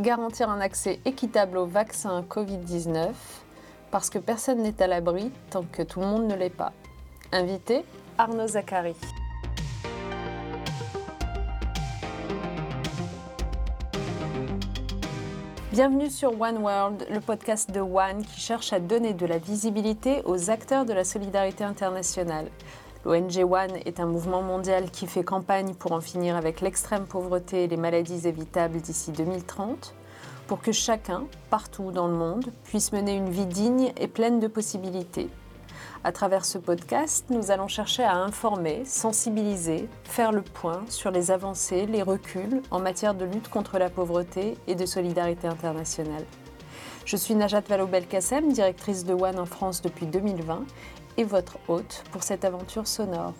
garantir un accès équitable au vaccin Covid-19 parce que personne n'est à l'abri tant que tout le monde ne l'est pas. Invité, Arnaud Zachary. Bienvenue sur One World, le podcast de One qui cherche à donner de la visibilité aux acteurs de la solidarité internationale. L'ONG One est un mouvement mondial qui fait campagne pour en finir avec l'extrême pauvreté et les maladies évitables d'ici 2030, pour que chacun, partout dans le monde, puisse mener une vie digne et pleine de possibilités. À travers ce podcast, nous allons chercher à informer, sensibiliser, faire le point sur les avancées, les reculs en matière de lutte contre la pauvreté et de solidarité internationale. Je suis Najat Vallaud-Belkacem, directrice de One en France depuis 2020 votre hôte pour cette aventure sonore.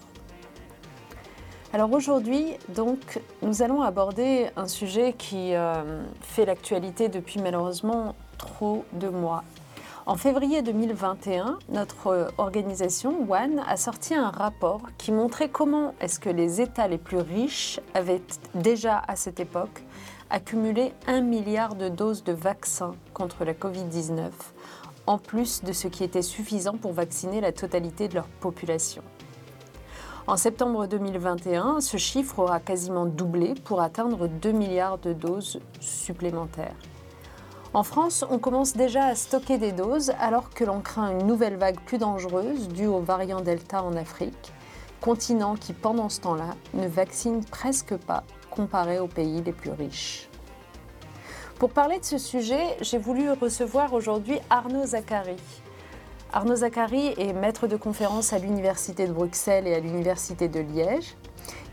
Alors aujourd'hui, donc, nous allons aborder un sujet qui euh, fait l'actualité depuis malheureusement trop de mois en février 2021, notre organisation One a sorti un rapport qui montrait comment est-ce que les États les plus riches avaient déjà à cette époque accumulé un milliard de doses de vaccins contre la Covid-19, en plus de ce qui était suffisant pour vacciner la totalité de leur population. En septembre 2021, ce chiffre aura quasiment doublé pour atteindre 2 milliards de doses supplémentaires. En France, on commence déjà à stocker des doses alors que l'on craint une nouvelle vague plus dangereuse due au variant Delta en Afrique, continent qui pendant ce temps-là ne vaccine presque pas comparé aux pays les plus riches. Pour parler de ce sujet, j'ai voulu recevoir aujourd'hui Arnaud Zachary. Arnaud Zachary est maître de conférence à l'Université de Bruxelles et à l'Université de Liège.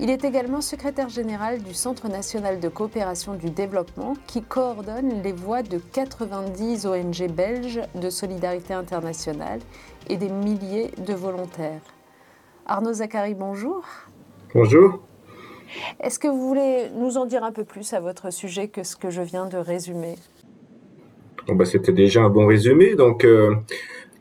Il est également secrétaire général du Centre national de coopération du développement qui coordonne les voix de 90 ONG belges de solidarité internationale et des milliers de volontaires. Arnaud Zachary, bonjour. Bonjour. Est-ce que vous voulez nous en dire un peu plus à votre sujet que ce que je viens de résumer? Bon bah, C'était déjà un bon résumé. Donc, euh,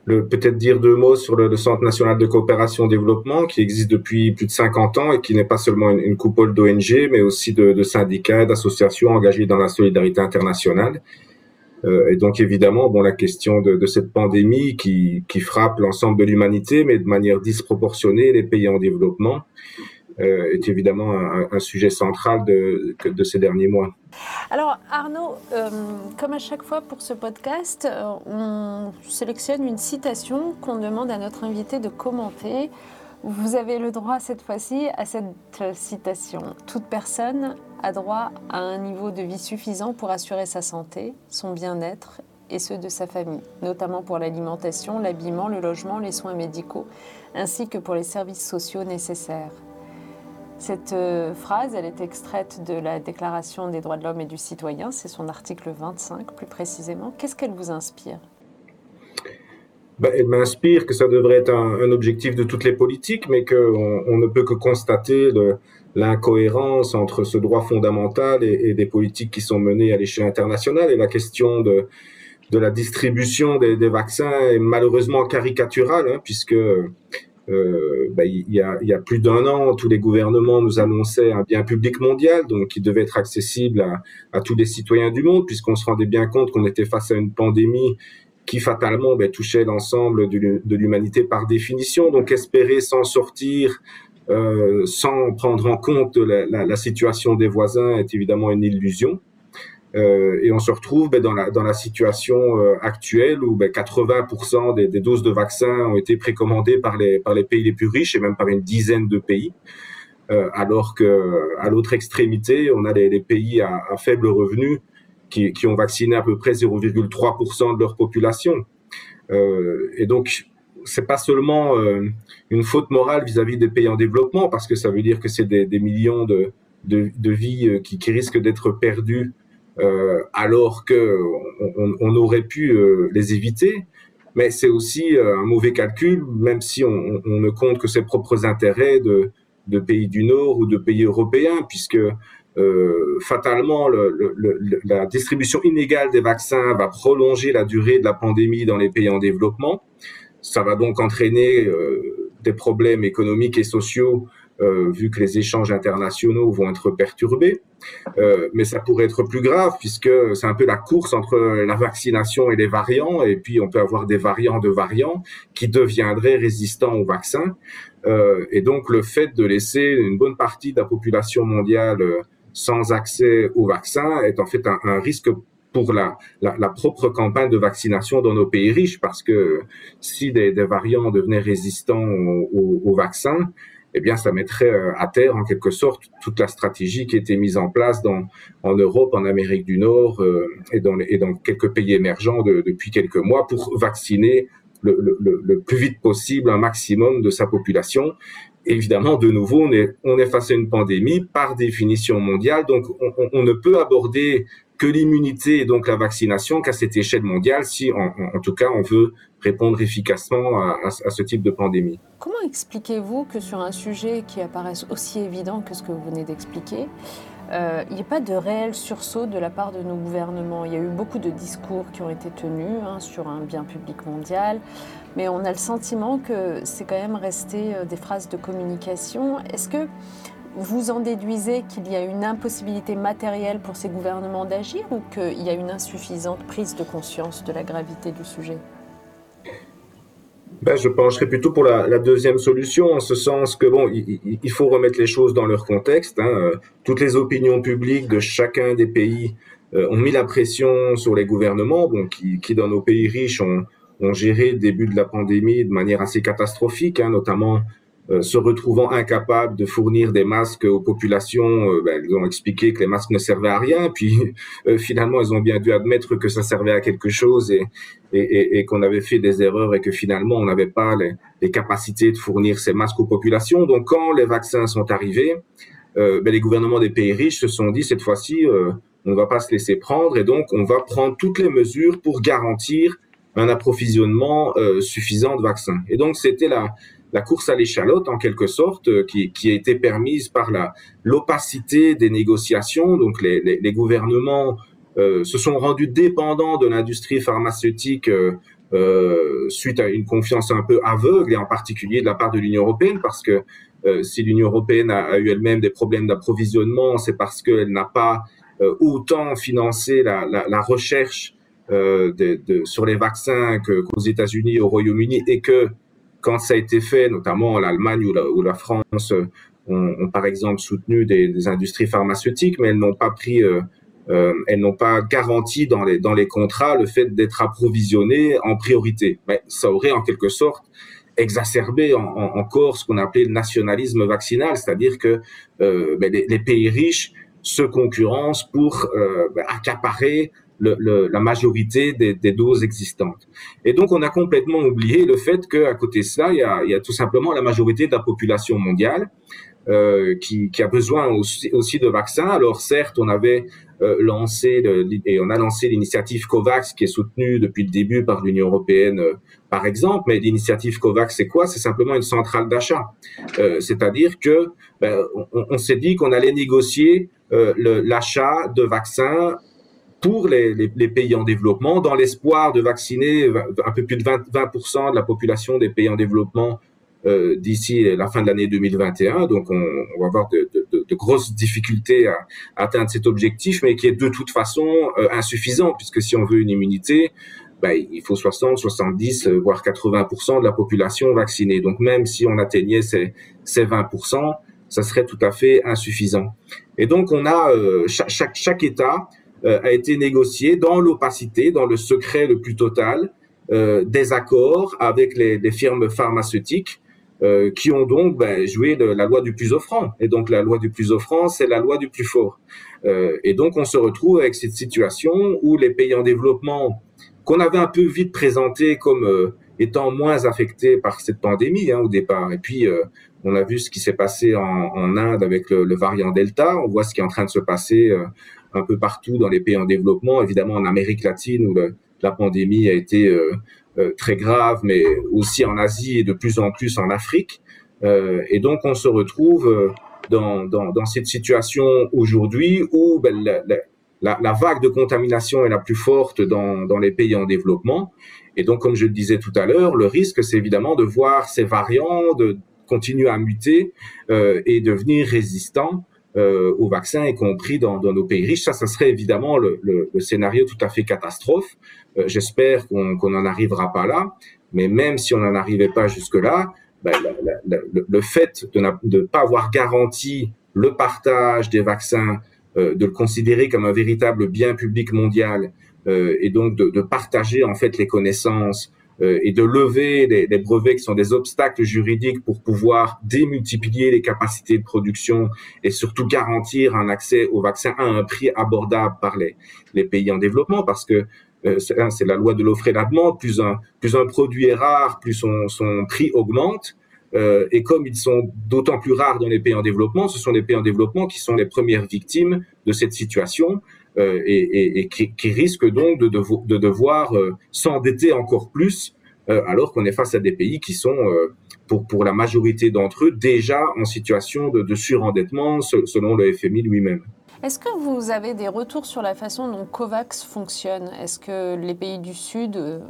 peut-être dire deux mots sur le, Centre national de coopération développement qui existe depuis plus de 50 ans et qui n'est pas seulement une, coupole d'ONG, mais aussi de, syndicats, d'associations engagées dans la solidarité internationale. Euh, et donc évidemment, bon, la question de, cette pandémie qui frappe l'ensemble de l'humanité, mais de manière disproportionnée les pays en développement. Euh, est évidemment un, sujet central de, ces derniers mois. Alors Arnaud, euh, comme à chaque fois pour ce podcast, euh, on sélectionne une citation qu'on demande à notre invité de commenter. Vous avez le droit cette fois-ci à cette citation. Toute personne a droit à un niveau de vie suffisant pour assurer sa santé, son bien-être et ceux de sa famille, notamment pour l'alimentation, l'habillement, le logement, les soins médicaux, ainsi que pour les services sociaux nécessaires. Cette euh, phrase, elle est extraite de la Déclaration des droits de l'homme et du citoyen, c'est son article 25 plus précisément. Qu'est-ce qu'elle vous inspire? Ben, Elle m'inspire que ça devrait être un, objectif de toutes les politiques, mais qu'on on ne peut que constater l'incohérence entre ce droit fondamental et, des politiques qui sont menées à l'échelle internationale. Et la question de, la distribution des, vaccins est malheureusement caricaturale, hein, puisque euh, bah, il, y a, plus d'un an, tous les gouvernements nous annonçaient un bien public mondial, donc qui devait être accessible à, tous les citoyens du monde, puisqu'on se rendait bien compte qu'on était face à une pandémie qui fatalement bah, touchait l'ensemble de l'humanité par définition. Donc espérer s'en sortir euh, sans prendre en compte la, la, la, situation des voisins est évidemment une illusion. Euh, et on se retrouve ben, dans, la, situation euh, actuelle où ben, 80% des, des, doses de vaccins ont été précommandées par les, pays les plus riches et même par une dizaine de pays. Euh, alors que à l'autre extrémité, on a les, pays à, à, faible revenu qui, ont vacciné à peu près 0,3% de leur population. Et donc, c'est pas seulement une faute morale vis-à-vis des pays en développement, parce que ça veut dire que c'est des, millions de, vies qui risquent d'être perdues euh, alors que on, on, aurait pu euh, les éviter. Mais c'est aussi euh, un mauvais calcul, même si on, on, ne compte que ses propres intérêts de, de, pays du Nord ou de pays européens, puisque euh, fatalement, le, le, la distribution inégale des vaccins va prolonger la durée de la pandémie dans les pays en développement. Ça va donc entraîner euh, des problèmes économiques et sociaux, euh, vu que les échanges internationaux vont être perturbés. Euh, mais ça pourrait être plus grave puisque c'est un peu la course entre la vaccination et les variants, et puis on peut avoir des variants de variants qui deviendraient résistants au vaccin. Euh, et donc le fait de laisser une bonne partie de la population mondiale euh, sans accès au vaccin est en fait un, risque pour la, la, la, propre campagne de vaccination dans nos pays riches, parce que si des, des variants devenaient résistants au, au, au vaccin, eh bien, ça mettrait euh, à terre, en quelque sorte, toute la stratégie qui était mise en place dans, en Europe, en Amérique du Nord euh, et, dans, et dans quelques pays émergents de, depuis quelques mois pour vacciner le, le, plus vite possible un maximum de sa population. Évidemment, de nouveau, on est, on est face à une pandémie par définition mondiale, donc on, on, on ne peut aborder que l'immunité et donc la vaccination qu'à cette échelle mondiale, si en, tout cas on veut répondre efficacement à ce type de pandémie. Comment expliquez-vous que sur un sujet qui apparaisse aussi évident que ce que vous venez d'expliquer, euh, il n'y a pas de réel sursaut de la part de nos gouvernements? Il y a eu beaucoup de discours qui ont été tenus hein, sur un bien public mondial, mais on a le sentiment que c'est quand même resté euh, des phrases de communication. Est-ce que vous en déduisez qu'il y a une impossibilité matérielle pour ces gouvernements d'agir ou qu'il y a une insuffisante prise de conscience de la gravité du sujet? Ben, je pencherais plutôt pour la, deuxième solution, en ce sens que bon, il, faut remettre les choses dans leur contexte. Hein. Toutes les opinions publiques de chacun des pays euh, ont mis la pression sur les gouvernements, qui, dans nos pays riches ont, géré le début de la pandémie de manière assez catastrophique, hein, notamment se retrouvant incapables de fournir des masques aux populations, euh, ben, ils ont expliqué que les masques ne servaient à rien, puis euh, finalement ils ont bien dû admettre que ça servait à quelque chose et, et, et, et qu'on avait fait des erreurs et que finalement on n'avait pas les, les, capacités de fournir ces masques aux populations. Donc quand les vaccins sont arrivés, ben, les gouvernements des pays riches se sont dit cette fois-ci on ne va pas se laisser prendre et donc on va prendre toutes les mesures pour garantir un approvisionnement suffisant de vaccins. Et donc c'était la la course à l'échalote en quelque sorte, euh, qui, a été permise par l'opacité des négociations. Donc les, gouvernements euh, se sont rendus dépendants de l'industrie pharmaceutique euh, suite à une confiance un peu aveugle et en particulier de la part de l'Union européenne parce que si l'Union européenne a, eu elle-même des problèmes d'approvisionnement, c'est parce qu'elle n'a pas autant financé la, recherche sur les vaccins qu'aux États-Unis, au Royaume-Uni et que quand ça a été fait, notamment l'Allemagne ou la, ou la France euh, ont, par exemple soutenu des, industries pharmaceutiques, mais elles n'ont pas pris, euh, euh, elles n'ont pas garanti dans les, dans les contrats le fait d'être approvisionnées en priorité. Ça aurait en quelque sorte exacerbé en, en, encore ce qu'on appelait le nationalisme vaccinal, c'est-à-dire que ben les, pays riches se concurrencent pour ben accaparer le, le, la majorité des, des, doses existantes. Et donc, on a complètement oublié le fait qu'à côté de ça, il y, a, il y a tout simplement la majorité de la population mondiale euh, qui, qui, a besoin aussi, aussi, de vaccins. Alors, certes, on avait euh, lancé le, et on a lancé l'initiative COVAX qui est soutenue depuis le début par l'Union européenne, euh, par exemple. Mais l'initiative COVAX, c'est quoi? C'est simplement une centrale d'achat. Euh, c'est-à-dire que ben, on, on s'est dit qu'on allait négocier euh, l'achat de vaccins pour les, les, les, pays en développement, dans l'espoir de vacciner un peu plus de 20, 20% de la population des pays en développement euh, d'ici la fin de l'année 2021. Donc, on, on va avoir de, de, de, grosses difficultés à, atteindre cet objectif, mais qui est de toute façon euh, insuffisant, puisque si on veut une immunité, ben, il faut 60, 70, euh, voire 80% de la population vaccinée. Donc, même si on atteignait ces, ces 20 ça serait tout à fait insuffisant. Et donc, on a euh, chaque, chaque, chaque État a été négocié dans l'opacité, dans le secret le plus total, euh, des accords avec les, les firmes pharmaceutiques euh, qui ont donc ben, joué la loi du plus offrant. Et donc la loi du plus offrant, c'est la loi du plus fort. Euh, et donc on se retrouve avec cette situation où les pays en développement, qu'on avait un peu vite présenté comme euh, étant moins affectés par cette pandémie hein, au départ, et puis on a vu ce qui s'est passé en, en Inde avec le, le, variant Delta, on voit ce qui est en train de se passer un peu partout dans les pays en développement, évidemment en Amérique latine où la pandémie a été euh, euh, très grave, mais aussi en Asie et de plus en plus en Afrique. Euh, et donc on se retrouve dans, cette situation aujourd'hui où ben, la, vague de contamination est la plus forte dans, les pays en développement. Et donc, comme je le disais tout à l'heure, le risque, c'est évidemment de voir ces variants de continuer à muter et devenir résistants au vaccin, y compris dans, dans, nos pays riches. Ça, ça serait évidemment le, le, le scénario tout à fait catastrophe. Euh, J'espère qu'on n'en arrivera pas là, mais même si on n'en arrivait pas jusque-là, ben, le, fait de ne pas avoir garanti le partage des vaccins, euh, de le considérer comme un véritable bien public mondial, euh, et donc de, de, partager en fait les connaissances, euh, et de lever des, brevets qui sont des obstacles juridiques pour pouvoir démultiplier les capacités de production et surtout garantir un accès aux vaccins à un prix abordable par les, les pays en développement parce que euh, c'est la loi de l'offre et la demande, plus un, produit est rare, plus son, son prix augmente. Euh, et comme ils sont d'autant plus rares dans les pays en développement, ce sont les pays en développement qui sont les premières victimes de cette situation. Euh, et, qui, qui, risque donc de, de, de devoir euh, s'endetter encore plus euh, alors qu'on est face à des pays qui sont, pour, pour la majorité d'entre eux, déjà en situation de, de surendettement selon le FMI lui-même. Est-ce que vous avez des retours sur la façon dont COVAX fonctionne? Est-ce que les pays du Sud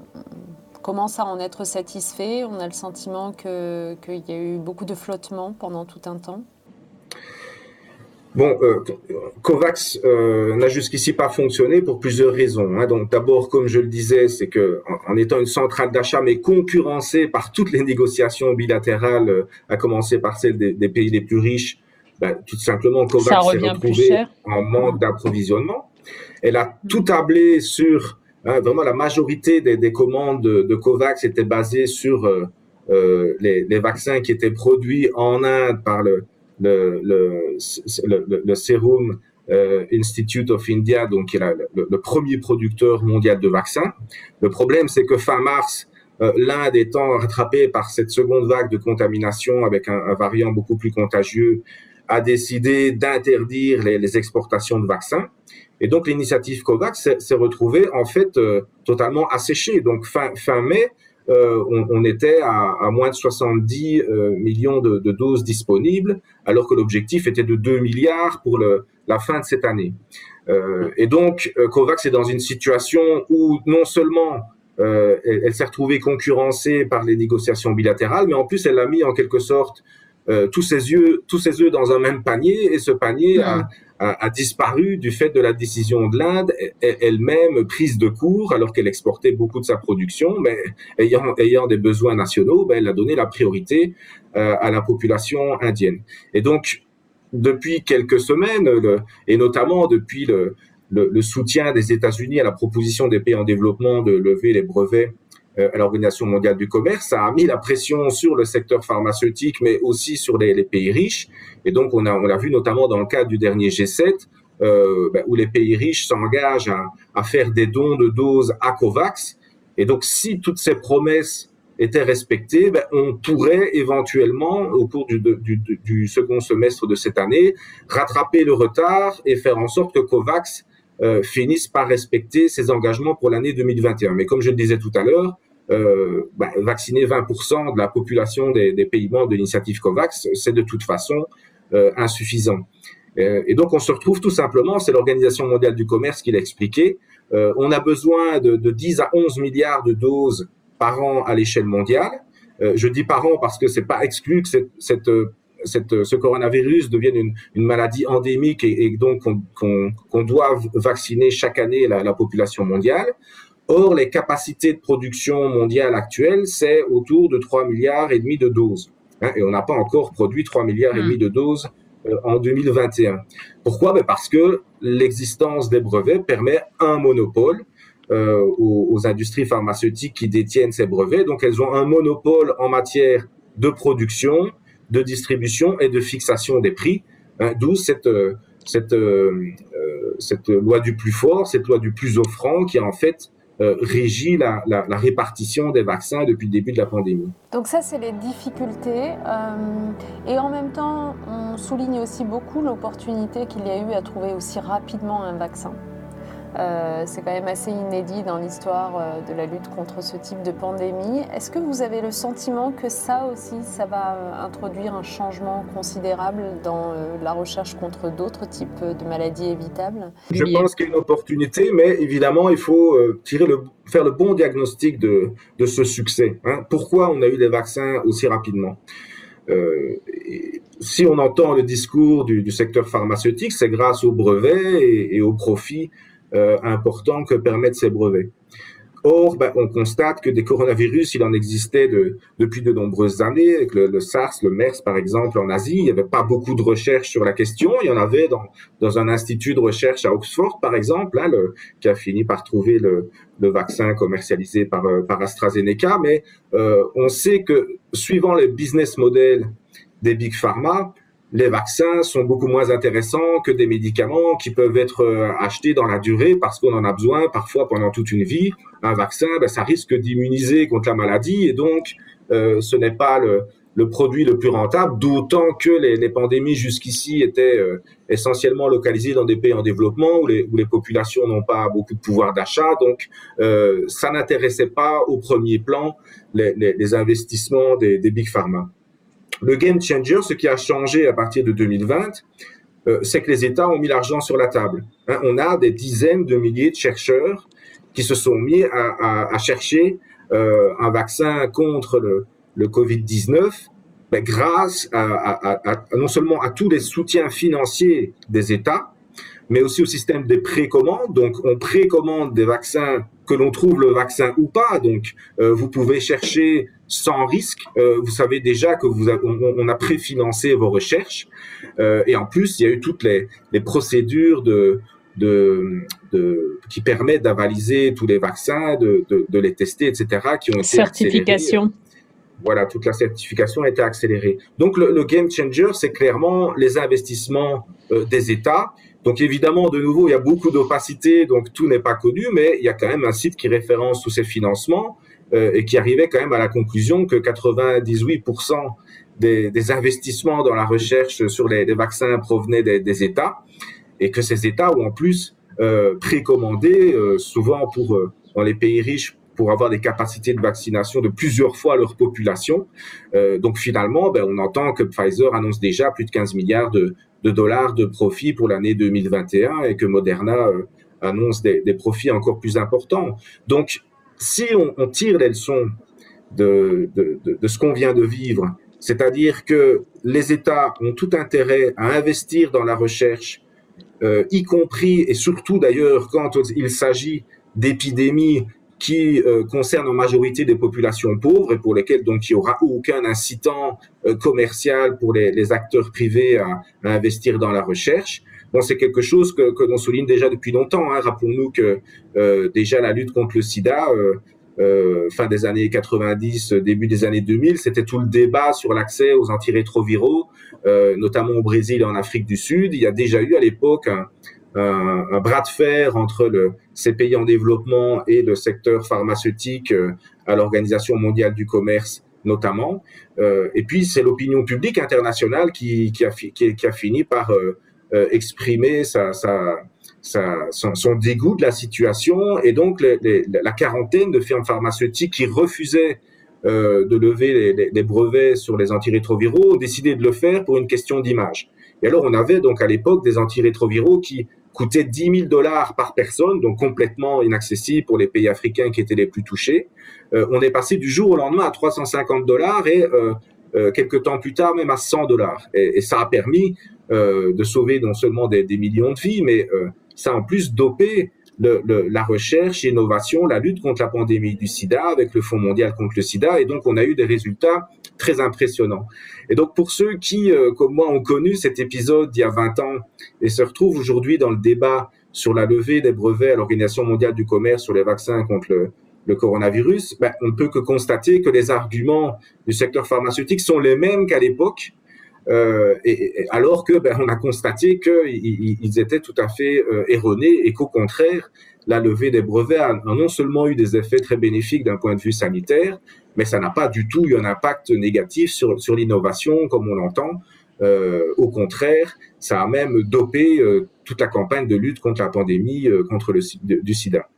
commencent à en être satisfaits? On a le sentiment qu'il y a eu beaucoup de flottement pendant tout un temps? Bon, euh, COVAX euh, n'a jusqu'ici pas fonctionné pour plusieurs raisons. Hein. Donc, d'abord, comme je le disais, c'est que en, en, étant une centrale d'achat, mais concurrencée par toutes les négociations bilatérales, euh, à commencer par celles des, des pays les plus riches, ben, tout simplement, COVAX s'est retrouvé en manque d'approvisionnement. Elle a tout tablé sur hein, vraiment la majorité des, des commandes de, de, COVAX étaient basées sur les, les, vaccins qui étaient produits en Inde par le le, le, le, le Serum euh, Institute of India, donc qui est le, premier producteur mondial de vaccins. Le problème, c'est que fin mars, euh, l'Inde étant rattrapée par cette seconde vague de contamination avec un, variant beaucoup plus contagieux, a décidé d'interdire les, les, exportations de vaccins. Et donc l'initiative COVAX s'est retrouvée en fait euh, totalement asséchée. Donc fin, fin mai, euh, on, était à, moins de 70 euh, millions de, doses disponibles, alors que l'objectif était de 2 milliards pour la fin de cette année. Euh, et donc, COVAX est dans une situation où non seulement elle, s'est retrouvée concurrencée par les négociations bilatérales, mais en plus, elle a mis en quelque sorte tous ses yeux, tous ses œufs dans un même panier, et ce panier a, a, disparu du fait de la décision de l'Inde elle-même prise de court alors qu'elle exportait beaucoup de sa production, mais ayant, ayant des besoins nationaux, ben, elle a donné la priorité euh, à la population indienne. Et donc, depuis quelques semaines, le, et notamment depuis le, le, le soutien des États-Unis à la proposition des pays en développement de lever les brevets à l'Organisation mondiale du commerce, ça a mis la pression sur le secteur pharmaceutique, mais aussi sur les, pays riches. Et donc, on a, on l'a vu notamment dans le cadre du dernier G7, euh, ben, où les pays riches s'engagent à, faire des dons de doses à COVAX. Et donc, si toutes ces promesses étaient respectées, ben, on pourrait éventuellement, au cours du, second semestre de cette année, rattraper le retard et faire en sorte que COVAX euh, finisse par respecter ses engagements pour l'année 2021. Mais comme je le disais tout à l'heure, euh, bah, vacciner 20% de la population des, des pays membres de l'initiative COVAX, c'est de toute façon euh, insuffisant. Euh, et donc on se retrouve tout simplement, c'est l'Organisation mondiale du commerce qui l'a expliqué, euh, on a besoin de, de, 10 à 11 milliards de doses par an à l'échelle mondiale. Euh, je dis par an parce que c'est pas exclu que cette, cette cette, ce coronavirus devienne une, une maladie endémique et, et donc qu'on qu doit vacciner chaque année la, la, population mondiale. Or, les capacités de production mondiale actuelles, c'est autour de 3 milliards et demi de doses. Hein, et on n'a pas encore produit 3 milliards et demi de doses euh, en 2021. Pourquoi? Ben Parce que l'existence des brevets permet un monopole euh, aux, aux, industries pharmaceutiques qui détiennent ces brevets. Donc, elles ont un monopole en matière de production, de distribution et de fixation des prix. Hein, D'où cette, cette, euh, cette loi du plus fort, cette loi du plus offrant qui a en fait euh, régit la, répartition des vaccins depuis le début de la pandémie. Donc ça, c'est les difficultés. Euh, et en même temps, on souligne aussi beaucoup l'opportunité qu'il y a eu à trouver aussi rapidement un vaccin. Euh, c'est quand même assez inédit dans l'histoire euh, de la lutte contre ce type de pandémie. Est-ce que vous avez le sentiment que ça aussi, ça va euh, introduire un changement considérable dans la recherche contre d'autres types de maladies évitables? Je pense qu'il y a une opportunité, mais évidemment, il faut tirer le, faire le bon diagnostic de, de ce succès. Hein. Pourquoi on a eu des vaccins aussi rapidement? Si on entend le discours du, secteur pharmaceutique, c'est grâce aux brevets et, et aux profits importants que permettent ces brevets. Or, ben, on constate que des coronavirus, il en existait depuis de nombreuses années, avec le, SARS, le MERS par exemple en Asie. Il n'y avait pas beaucoup de recherches sur la question. Il y en avait dans, un institut de recherche à Oxford par exemple, hein, qui a fini par trouver le, vaccin commercialisé par, euh, AstraZeneca. Mais euh, on sait que suivant les business models des big pharma, les vaccins sont beaucoup moins intéressants que des médicaments qui peuvent être euh, achetés dans la durée parce qu'on en a besoin parfois pendant toute une vie. Un vaccin, ben, ça risque d'immuniser contre la maladie et donc euh, ce n'est pas le, produit le plus rentable, d'autant que les, pandémies jusqu'ici étaient euh, essentiellement localisées dans des pays en développement où les, populations n'ont pas beaucoup de pouvoir d'achat. Donc, ça n'intéressait pas au premier plan les, investissements des big pharma. Le game changer, ce qui a changé à partir de 2020, euh, c'est que les États ont mis l'argent sur la table. Hein, on a des dizaines de milliers de chercheurs qui se sont mis à, chercher euh, un vaccin contre le, Covid-19 ben, grâce non seulement à tous les soutiens financiers des États, mais aussi au système des précommandes. Donc, on précommande des vaccins que l'on trouve le vaccin ou pas. Donc, euh, vous pouvez chercher sans risque. Euh, vous savez déjà que vous on, a préfinancé vos recherches. Euh, et en plus, il y a eu toutes les, les procédures de, de, de, qui permettent d'avaliser tous les vaccins, de, les tester, etc., qui ont été certification. Voilà, toute la certification a été accélérée. Donc, le, le game changer, c'est clairement les investissements des États donc évidemment, de nouveau, il y a beaucoup d'opacité, donc tout n'est pas connu, mais il y a quand même un site qui référence tous ces financements euh, et qui arrivait quand même à la conclusion que 98% des, investissements dans la recherche sur les, vaccins provenaient des, États et que ces États ont en plus euh, précommandé, euh, souvent pour dans les pays riches, pour avoir des capacités de vaccination de plusieurs fois leur population. donc finalement, ben, on entend que Pfizer annonce déjà plus de 15 milliards de, dollars de profit pour l'année 2021 et que Moderna euh, annonce des, profits encore plus importants. Donc, si on, tire les leçons de, de, ce qu'on vient de vivre, c'est-à-dire que les États ont tout intérêt à investir dans la recherche, euh, y compris et surtout d'ailleurs quand il s'agit d'épidémies qui euh, concerne en majorité des populations pauvres et pour lesquelles donc il n'y aura aucun incitant euh, commercial pour les, les, acteurs privés à, à, investir dans la recherche. Bon, c'est quelque chose que, que l'on souligne déjà depuis longtemps. Hein. Rappelons-nous que euh, déjà la lutte contre le sida, euh, fin des années 90, début des années 2000, c'était tout le débat sur l'accès aux antirétroviraux, notamment au Brésil et en Afrique du Sud. Il y a déjà eu à l'époque un, un, bras de fer entre le, ces pays en développement et le secteur pharmaceutique euh, à l'Organisation mondiale du commerce notamment. Euh, et puis c'est l'opinion publique internationale qui, qui, a, qui, a, fini par euh, exprimer sa, sa, sa, son, dégoût de la situation et donc la quarantaine de firmes pharmaceutiques qui refusaient de lever les, les, brevets sur les antirétroviraux ont décidé de le faire pour une question d'image. Et alors on avait donc à l'époque des antirétroviraux qui coûtait 10 000 dollars par personne, donc complètement inaccessible pour les pays africains qui étaient les plus touchés. Euh, on est passé du jour au lendemain à 350 dollars et euh, euh, quelques temps plus tard même à 100 dollars. Et, ça a permis euh, de sauver non seulement des, des, millions de vies, mais euh, ça a en plus dopé le, le, la recherche, l'innovation, la lutte contre la pandémie du sida avec le Fonds mondial contre le sida. Et donc on a eu des résultats très impressionnant. Et donc pour ceux qui, euh, comme moi, ont connu cet épisode il y a 20 ans et se retrouvent aujourd'hui dans le débat sur la levée des brevets à l'Organisation mondiale du commerce sur les vaccins contre le, coronavirus, ben, on ne peut que constater que les arguments du secteur pharmaceutique sont les mêmes qu'à l'époque. Euh, et, alors que ben, on a constaté qu'ils ils étaient tout à fait euh, erronés et qu'au contraire, la levée des brevets a, non seulement eu des effets très bénéfiques d'un point de vue sanitaire, mais ça n'a pas du tout eu un impact négatif sur, sur l'innovation comme on l'entend. Euh, au contraire, ça a même dopé euh, toute la campagne de lutte contre la pandémie, euh, contre le du sida.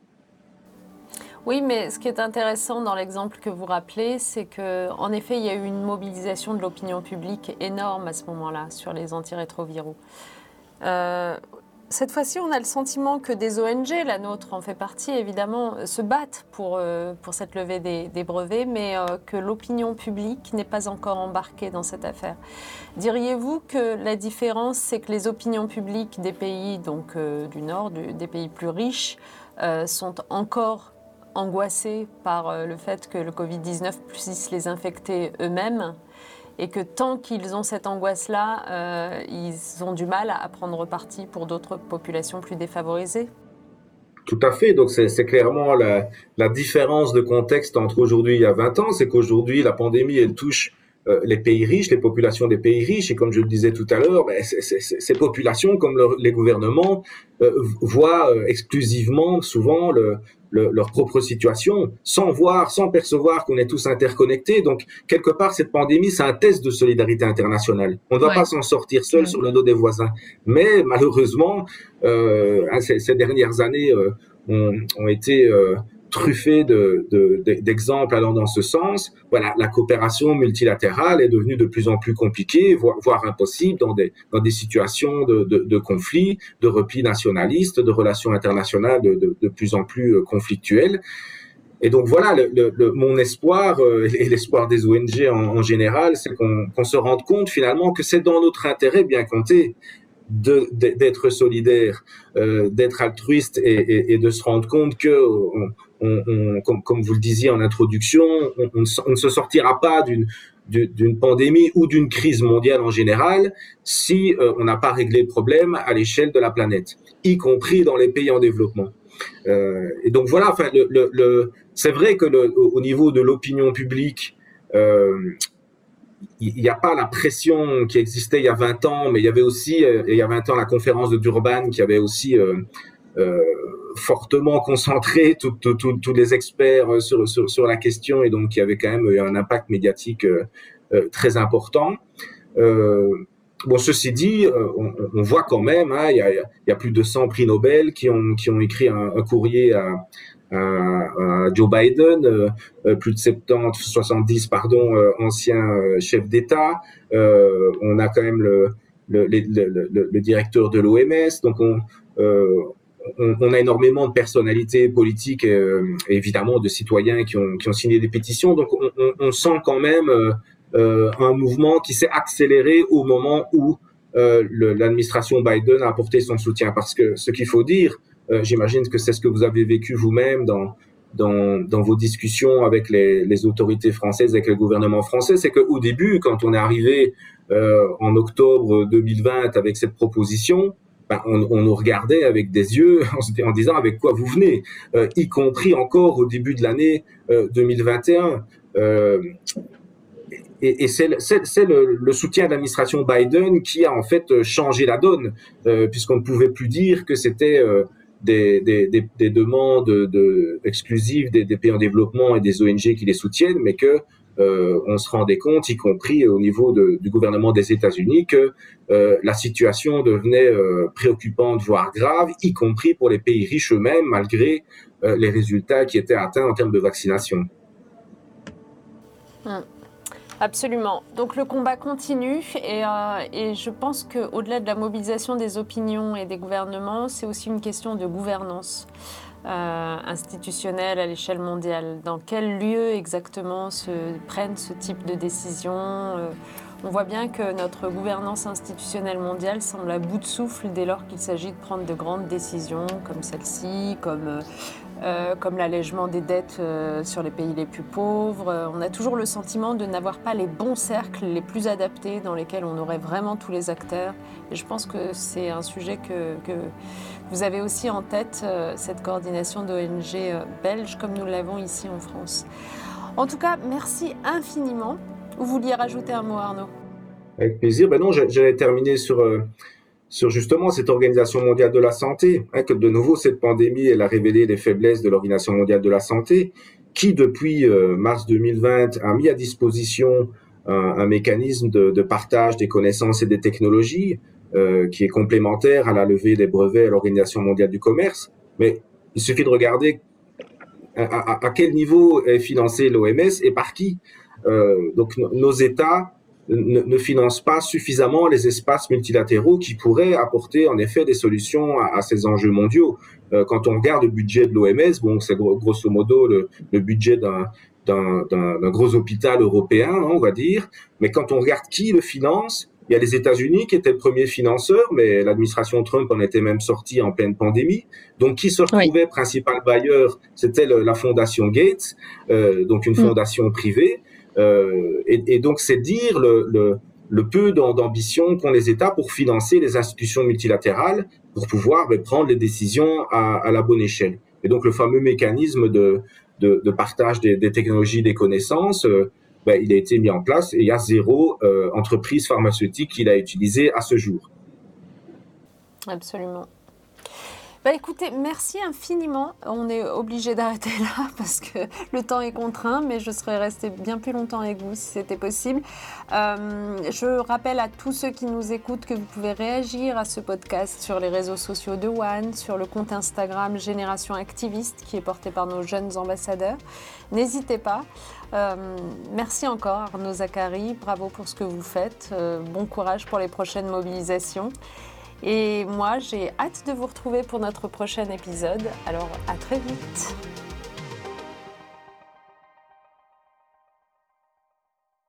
Oui, mais ce qui est intéressant dans l'exemple que vous rappelez, c'est que en effet, il y a eu une mobilisation de l'opinion publique énorme à ce moment-là sur les antirétroviraux. cette fois-ci, on a le sentiment que des ONG, la nôtre en fait partie évidemment, se battent pour, euh, cette levée des, brevets, mais euh, que l'opinion publique n'est pas encore embarquée dans cette affaire. Diriez-vous que la différence, c'est que les opinions publiques des pays donc, euh, du Nord, des pays plus riches, sont encore angoissées par le fait que le Covid-19 puisse les infecter eux-mêmes et que tant qu'ils ont cette angoisse-là, euh, ils ont du mal à prendre parti pour d'autres populations plus défavorisées tout à fait. Donc, c'est clairement la, la, différence de contexte entre aujourd'hui et il y a 20 ans. C'est qu'aujourd'hui, la pandémie, elle touche euh, les pays riches, les populations des pays riches. Et comme je le disais tout à l'heure, ben, ces populations, comme les gouvernements, euh, voient exclusivement, souvent, le, leur propre situation, sans voir, sans percevoir qu'on est tous interconnectés. Donc, quelque part, cette pandémie, c'est un test de solidarité internationale. On ne va pas s'en sortir seul sur le dos des voisins. Mais malheureusement, euh, hein, ces, ces, dernières années euh, ont, ont, été euh, truffé d'exemples de, allant dans ce sens. Voilà, la coopération multilatérale est devenue de plus en plus compliquée, voire, impossible dans des, situations de, de, conflit, de repli nationaliste, de relations internationales de, plus en plus euh, conflictuelles. Et donc voilà, mon espoir euh, et l'espoir des ONG en, général, c'est qu'on se rende compte finalement que c'est dans notre intérêt, bien compté, d'être solidaire, euh, d'être altruiste et, de se rendre compte que comme, vous le disiez en introduction, on, ne se sortira pas d'une pandémie ou d'une crise mondiale en général si euh, on n'a pas réglé le problème à l'échelle de la planète, y compris dans les pays en développement. Euh, et donc voilà, enfin, c'est vrai que au niveau de l'opinion publique, euh, il n'y a pas la pression qui existait il y a 20 ans, mais il y avait aussi, il y a 20 ans, la conférence de Durban qui avait aussi fortement concentré tous les experts euh, sur, la question et donc il y avait quand même eu un impact médiatique euh, euh, très important. bon, ceci dit, on, voit quand même, hein, il, y a, plus de 100 prix Nobel qui ont, écrit un, courrier à, Joe Biden, plus de 70, 70 pardon, anciens chefs d'État. on a quand même le, le directeur de l'OMS. Donc on, on, a énormément de personnalités politiques, euh, évidemment de citoyens qui ont, qui ont, signé des pétitions. Donc on, on sent quand même euh, euh, un mouvement qui s'est accéléré au moment où l'administration Biden a apporté son soutien. Parce que ce qu'il faut dire, j'imagine que c'est ce que vous avez vécu vous-même dans, dans, dans, vos discussions avec les, les, autorités françaises, avec le gouvernement français, c'est qu'au début, quand on est arrivé en octobre 2020 avec cette proposition, ben, on, nous regardait avec des yeux en, disant avec quoi vous venez, euh, y compris encore au début de l'année 2021. Euh, euh, et, c'est le, soutien de l'administration Biden qui a en fait changé la donne, puisqu'on ne pouvait plus dire que c'était des, des, des, des, demandes de, exclusives des, pays en développement et des ONG qui les soutiennent, mais que euh, on se rendait compte, y compris au niveau du gouvernement des États-Unis, que euh, la situation devenait euh, préoccupante, voire grave, y compris pour les pays riches eux-mêmes, malgré les résultats qui étaient atteints en termes de vaccination. Hum. Absolument. Donc le combat continue et je pense qu'au-delà de la mobilisation des opinions et des gouvernements, c'est aussi une question de gouvernance. Euh, institutionnelle à l'échelle mondiale. Dans quel lieu exactement se prennent ce type de décisions euh, On voit bien que notre gouvernance institutionnelle mondiale semble à bout de souffle dès lors qu'il s'agit de prendre de grandes décisions comme celle-ci, comme euh, comme l'allègement des dettes euh, sur les pays les plus pauvres. Euh, on a toujours le sentiment de n'avoir pas les bons cercles les plus adaptés dans lesquels on aurait vraiment tous les acteurs. Et je pense que c'est un sujet que, que, vous avez aussi en tête, cette coordination d'ONG belge, comme nous l'avons ici en France. En tout cas, merci infiniment. Vous vouliez rajouter un mot, Arnaud? Avec plaisir. Ben non, j'allais terminer sur sur justement cette Organisation mondiale de la santé, hein, que de nouveau cette pandémie, elle a révélé les faiblesses de l'Organisation mondiale de la santé, qui depuis euh, mars 2020 a mis à disposition un, un mécanisme de, partage des connaissances et des technologies euh, qui est complémentaire à la levée des brevets à l'Organisation mondiale du commerce. Mais il suffit de regarder à quel niveau est financé l'OMS et par qui. Euh, donc nos États ne, financent pas suffisamment les espaces multilatéraux qui pourraient apporter en effet des solutions à, ces enjeux mondiaux. Euh, quand on regarde le budget de l'OMS, bon, c'est grosso modo le, budget d'un d'un gros hôpital européen, hein, on va dire. Mais quand on regarde qui le finance, il y a les États-Unis qui étaient le premier financeur, mais l'administration Trump en était même sortie en pleine pandémie. Donc, qui se retrouvait principal bailleur C'était la fondation Gates, euh, donc une mm. fondation privée. Euh, et, donc, c'est dire le, peu d'ambition qu'ont les États pour financer les institutions multilatérales pour pouvoir ben, prendre les décisions à, la bonne échelle. Et donc, le fameux mécanisme de, partage des, technologies, des connaissances, euh, ben, il a été mis en place et il y a zéro euh, entreprise pharmaceutique qui l'a utilisé à ce jour. Absolument. Bah écoutez, merci infiniment. On est obligé d'arrêter là parce que le temps est contraint, mais je serais restée bien plus longtemps avec vous si c'était possible. Euh, je rappelle à tous ceux qui nous écoutent que vous pouvez réagir à ce podcast sur les réseaux sociaux de One, sur le compte Instagram Génération Activiste qui est porté par nos jeunes ambassadeurs. N'hésitez pas. Euh, merci encore Arnaud Zachary, bravo pour ce que vous faites. Euh, bon courage pour les prochaines mobilisations. Et moi, j'ai hâte de vous retrouver pour notre prochain épisode. Alors, à très vite.